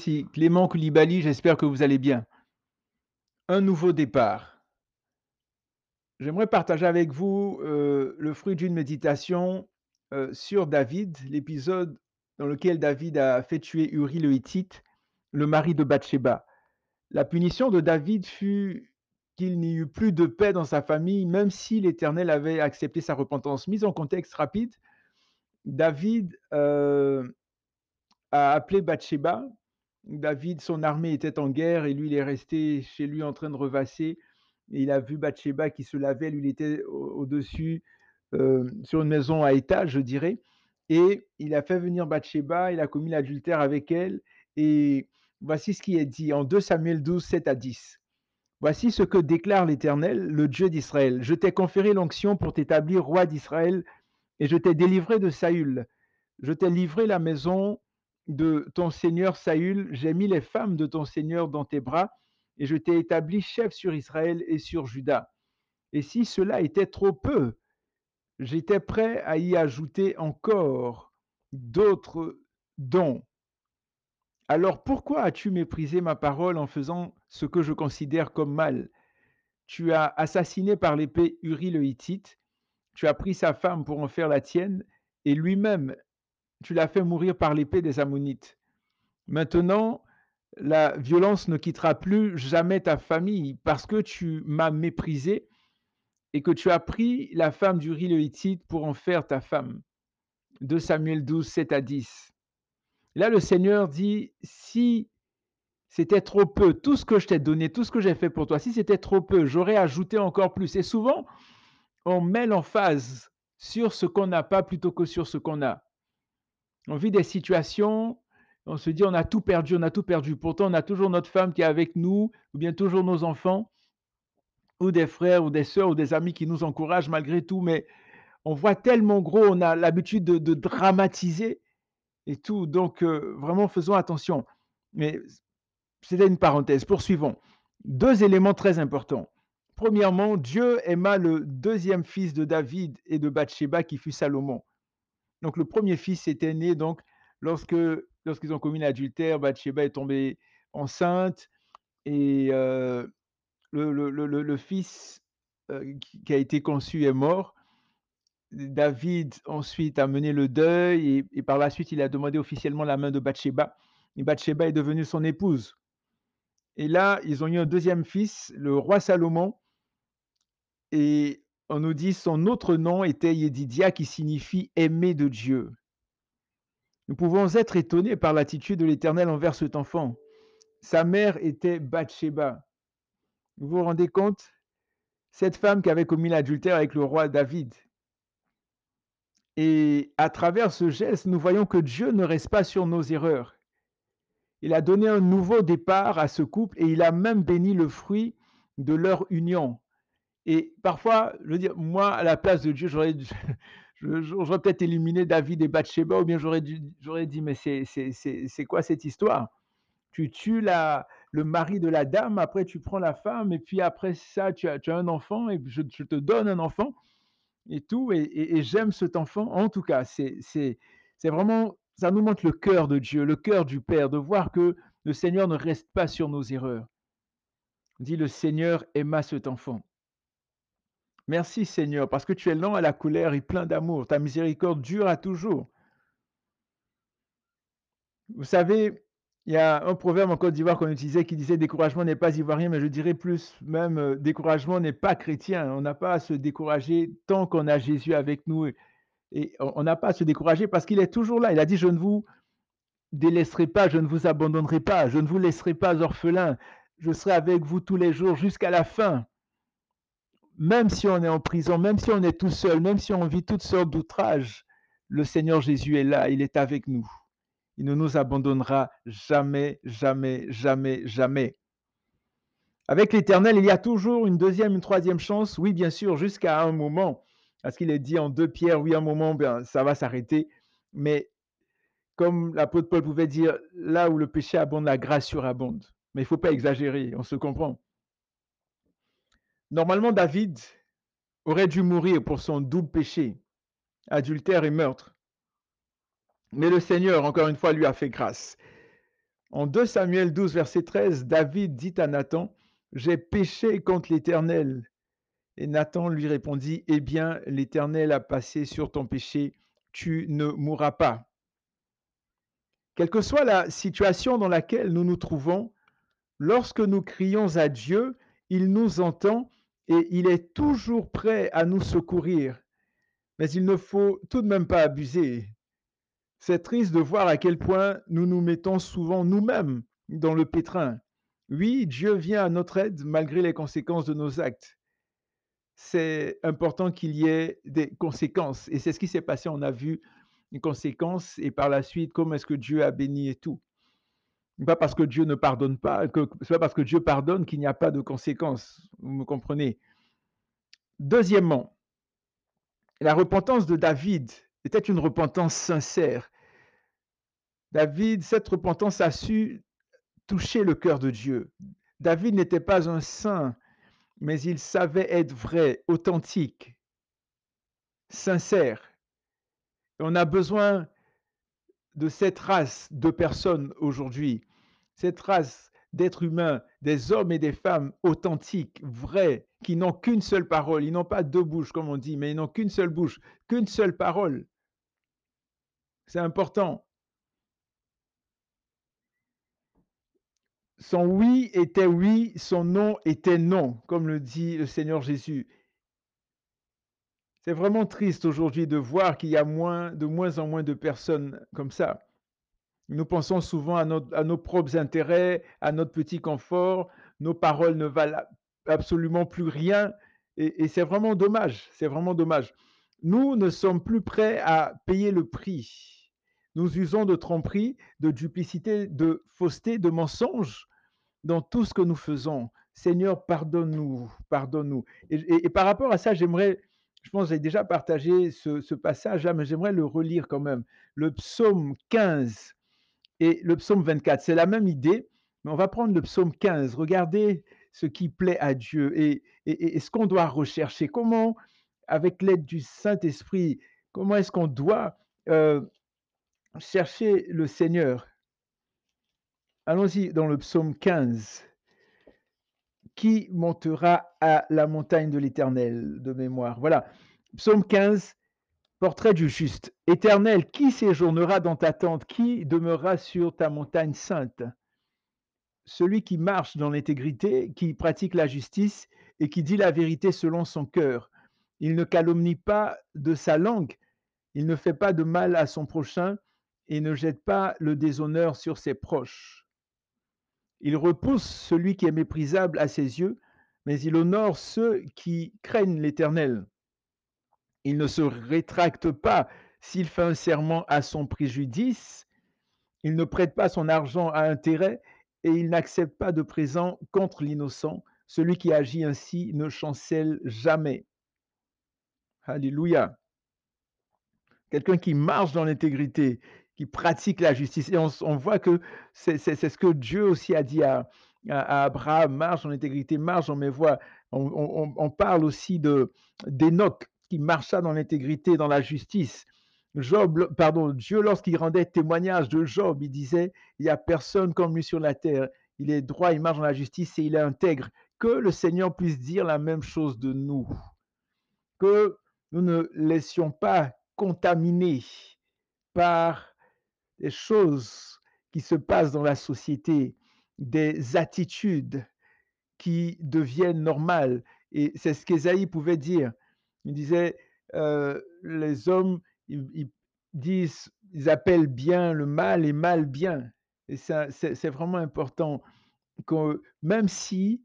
Ici Clément Koulibaly, j'espère que vous allez bien. Un nouveau départ. J'aimerais partager avec vous euh, le fruit d'une méditation euh, sur David, l'épisode dans lequel David a fait tuer Uri le Hittite, le mari de Bathsheba. La punition de David fut qu'il n'y eut plus de paix dans sa famille, même si l'Éternel avait accepté sa repentance. Mise en contexte rapide, David euh, a appelé Bathsheba. David, son armée était en guerre et lui, il est resté chez lui en train de revasser. Et il a vu Bathsheba qui se lavait, lui, il était au-dessus, euh, sur une maison à étage, je dirais. Et il a fait venir Bathsheba, il a commis l'adultère avec elle. Et voici ce qui est dit en 2 Samuel 12, 7 à 10. Voici ce que déclare l'Éternel, le Dieu d'Israël. Je t'ai conféré l'onction pour t'établir roi d'Israël, et je t'ai délivré de Saül. Je t'ai livré la maison de ton seigneur Saül, j'ai mis les femmes de ton seigneur dans tes bras, et je t'ai établi chef sur Israël et sur Juda. Et si cela était trop peu, j'étais prêt à y ajouter encore d'autres dons. Alors pourquoi as-tu méprisé ma parole en faisant ce que je considère comme mal? Tu as assassiné par l'épée Uri le Hittite, tu as pris sa femme pour en faire la tienne, et lui-même tu l'as fait mourir par l'épée des Ammonites. Maintenant, la violence ne quittera plus jamais ta famille parce que tu m'as méprisé et que tu as pris la femme du Hittite pour en faire ta femme. 2 Samuel 12, 7 à 10. Là, le Seigneur dit, si c'était trop peu, tout ce que je t'ai donné, tout ce que j'ai fait pour toi, si c'était trop peu, j'aurais ajouté encore plus. Et souvent, on met l'emphase sur ce qu'on n'a pas plutôt que sur ce qu'on a. On vit des situations, on se dit on a tout perdu, on a tout perdu. Pourtant, on a toujours notre femme qui est avec nous, ou bien toujours nos enfants, ou des frères, ou des sœurs, ou des amis qui nous encouragent malgré tout. Mais on voit tellement gros, on a l'habitude de, dramatiser et tout. Donc, euh, vraiment, faisons attention. Mais c'était une parenthèse. Poursuivons. Deux éléments très importants. Premièrement, Dieu aima le deuxième fils de David et de Bathsheba qui fut Salomon. Donc le premier fils était né donc lorsque lorsqu'ils ont commis l'adultère, Bathsheba est tombée enceinte et euh, le, fils euh, qui a été conçu est mort. David ensuite a mené le deuil et, et, par la suite il a demandé officiellement la main de Bathsheba. Et Bathsheba est devenue son épouse. Et là, ils ont eu un deuxième fils, le roi Salomon. Et on nous dit son autre nom était Yedidia qui signifie aimé de Dieu. Nous pouvons être étonnés par l'attitude de l'Éternel envers cet enfant. Sa mère était Bathsheba. Vous vous rendez compte? Cette femme qui avait commis l'adultère avec le roi David. Et à travers ce geste, nous voyons que Dieu ne reste pas sur nos erreurs. Il a donné un nouveau départ à ce couple et il a même béni le fruit de leur union. Et parfois, je veux dire, moi, à la place de Dieu, j'aurais, peut-être éliminé David et Bathsheba, ou bien j'aurais, dit, mais c'est, quoi cette histoire? Tu tues le mari de la dame, après tu prends la femme, et puis après ça, tu as, un enfant, et je, te donne un enfant, et tout, et, j'aime cet enfant. En tout cas, c'est, vraiment, ça nous montre le cœur de Dieu, le cœur du Père, de voir que le Seigneur ne reste pas sur nos erreurs. Dit le Seigneur aima cet enfant. Merci Seigneur, parce que tu es lent à la colère et plein d'amour. Ta miséricorde dure à toujours. Vous savez, il y a un proverbe en Côte d'Ivoire qu'on utilisait qui disait découragement n'est pas ivoirien, mais je dirais plus même euh, découragement n'est pas chrétien. On n'a pas à se décourager tant qu'on a Jésus avec nous. Et on n'a pas à se décourager parce qu'il est toujours là. Il a dit, je ne vous délaisserai pas, je ne vous abandonnerai pas, je ne vous laisserai pas orphelin. Je serai avec vous tous les jours jusqu'à la fin même si on est en prison, même si on est tout seul, même si on vit toutes sortes d'outrages, le Seigneur Jésus est là, il est avec nous. Il ne nous abandonnera jamais, jamais, jamais, jamais. Avec l'Éternel, il y a toujours une deuxième, une troisième chance, oui, bien sûr, jusqu'à un moment, parce qu'il est dit en deux pierres, oui, un moment, bien, ça va s'arrêter, mais comme l'apôtre Paul pouvait dire, là où le péché abonde, la grâce surabonde. Mais il ne faut pas exagérer, on se comprend. Normalement, David aurait dû mourir pour son double péché, adultère et meurtre. Mais le Seigneur, encore une fois, lui a fait grâce. En 2 Samuel 12, verset 13, David dit à Nathan, J'ai péché contre l'Éternel. Et Nathan lui répondit, Eh bien, l'Éternel a passé sur ton péché, tu ne mourras pas. Quelle que soit la situation dans laquelle nous nous trouvons, lorsque nous crions à Dieu, il nous entend et il est toujours prêt à nous secourir. Mais il ne faut tout de même pas abuser. C'est triste de voir à quel point nous nous mettons souvent nous-mêmes dans le pétrin. Oui, Dieu vient à notre aide malgré les conséquences de nos actes. C'est important qu'il y ait des conséquences. Et c'est ce qui s'est passé. On a vu une conséquence et par la suite, comment est-ce que Dieu a béni et tout. Pas parce que Dieu ne pardonne pas, que c'est pas parce que Dieu pardonne qu'il n'y a pas de conséquences. Vous me comprenez? Deuxièmement, la repentance de David était une repentance sincère. David, cette repentance a su toucher le cœur de Dieu. David n'était pas un saint, mais il savait être vrai, authentique, sincère. On a besoin de cette race de personnes aujourd'hui, cette race d'êtres humains, des hommes et des femmes authentiques, vrais, qui n'ont qu'une seule parole. Ils n'ont pas deux bouches, comme on dit, mais ils n'ont qu'une seule bouche, qu'une seule parole. C'est important. Son oui était oui, son non était non, comme le dit le Seigneur Jésus. C'est vraiment triste aujourd'hui de voir qu'il y a de moins en moins de personnes comme ça. Nous pensons souvent à, à nos propres intérêts, à notre petit confort. Nos paroles ne valent absolument plus rien. Et, c'est vraiment dommage. C'est vraiment dommage. Nous ne sommes plus prêts à payer le prix. Nous usons de tromperie, de duplicité, de fausseté, de mensonges dans tout ce que nous faisons. Seigneur, pardonne-nous, pardonne-nous. Et, par rapport à ça, j'aimerais, je pense que j'ai déjà partagé ce, ce passage-là, mais j'aimerais le relire quand même. Le psaume 15 et le psaume 24, c'est la même idée, mais on va prendre le psaume 15. Regardez ce qui plaît à Dieu et, ce qu'on doit rechercher. Comment, avec l'aide du Saint-Esprit, comment est-ce qu'on doit euh, chercher le Seigneur? Allons-y dans le psaume 15. Qui montera à la montagne de l'Éternel de mémoire? Voilà, psaume 15, portrait du juste. Éternel, qui séjournera dans ta tente? Qui demeurera sur ta montagne sainte? Celui qui marche dans l'intégrité, qui pratique la justice et qui dit la vérité selon son cœur. Il ne calomnie pas de sa langue, il ne fait pas de mal à son prochain et ne jette pas le déshonneur sur ses proches. Il repousse celui qui est méprisable à ses yeux, mais il honore ceux qui craignent l'Éternel. Il ne se rétracte pas s'il fait un serment à son préjudice, il ne prête pas son argent à intérêt et il n'accepte pas de présent contre l'innocent. Celui qui agit ainsi ne chancelle jamais. Alléluia. Quelqu'un qui marche dans l'intégrité, qui pratique la justice. Et on, voit que c'est ce que Dieu aussi a dit à, Abraham, marche dans l'intégrité, marche dans mes voies. On, on, parle aussi de d'Enoch qui marcha dans l'intégrité, dans la justice. Job, pardon, Dieu, lorsqu'il rendait témoignage de Job, il disait, il n'y a personne comme lui sur la terre. Il est droit, il marche dans la justice et il est intègre. Que le Seigneur puisse dire la même chose de nous. Que nous ne laissions pas contaminer par des choses qui se passent dans la société, des attitudes qui deviennent normales. Et c'est ce qu'Ésaïe pouvait dire. Il disait, les hommes, ils, ils, disent, ils appellent bien le mal et mal bien. Et ça, c'est vraiment important que même si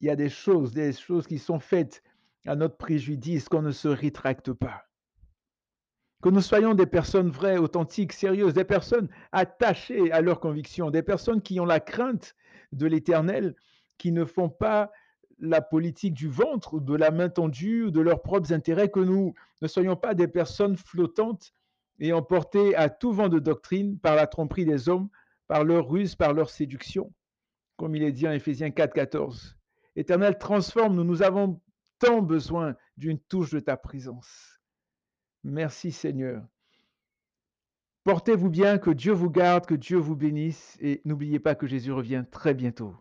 il y a des choses, des choses qui sont faites à notre préjudice, qu'on ne se rétracte pas. Que nous soyons des personnes vraies, authentiques, sérieuses, des personnes attachées à leurs convictions, des personnes qui ont la crainte de l'éternel, qui ne font pas la politique du ventre, de la main tendue, de leurs propres intérêts, que nous ne soyons pas des personnes flottantes et emportées à tout vent de doctrine par la tromperie des hommes, par leur ruse, par leur séduction, comme il est dit en Éphésiens 4, 14. Éternel, transforme-nous, nous avons tant besoin d'une touche de ta présence. Merci Seigneur. Portez-vous bien, que Dieu vous garde, que Dieu vous bénisse et n'oubliez pas que Jésus revient très bientôt.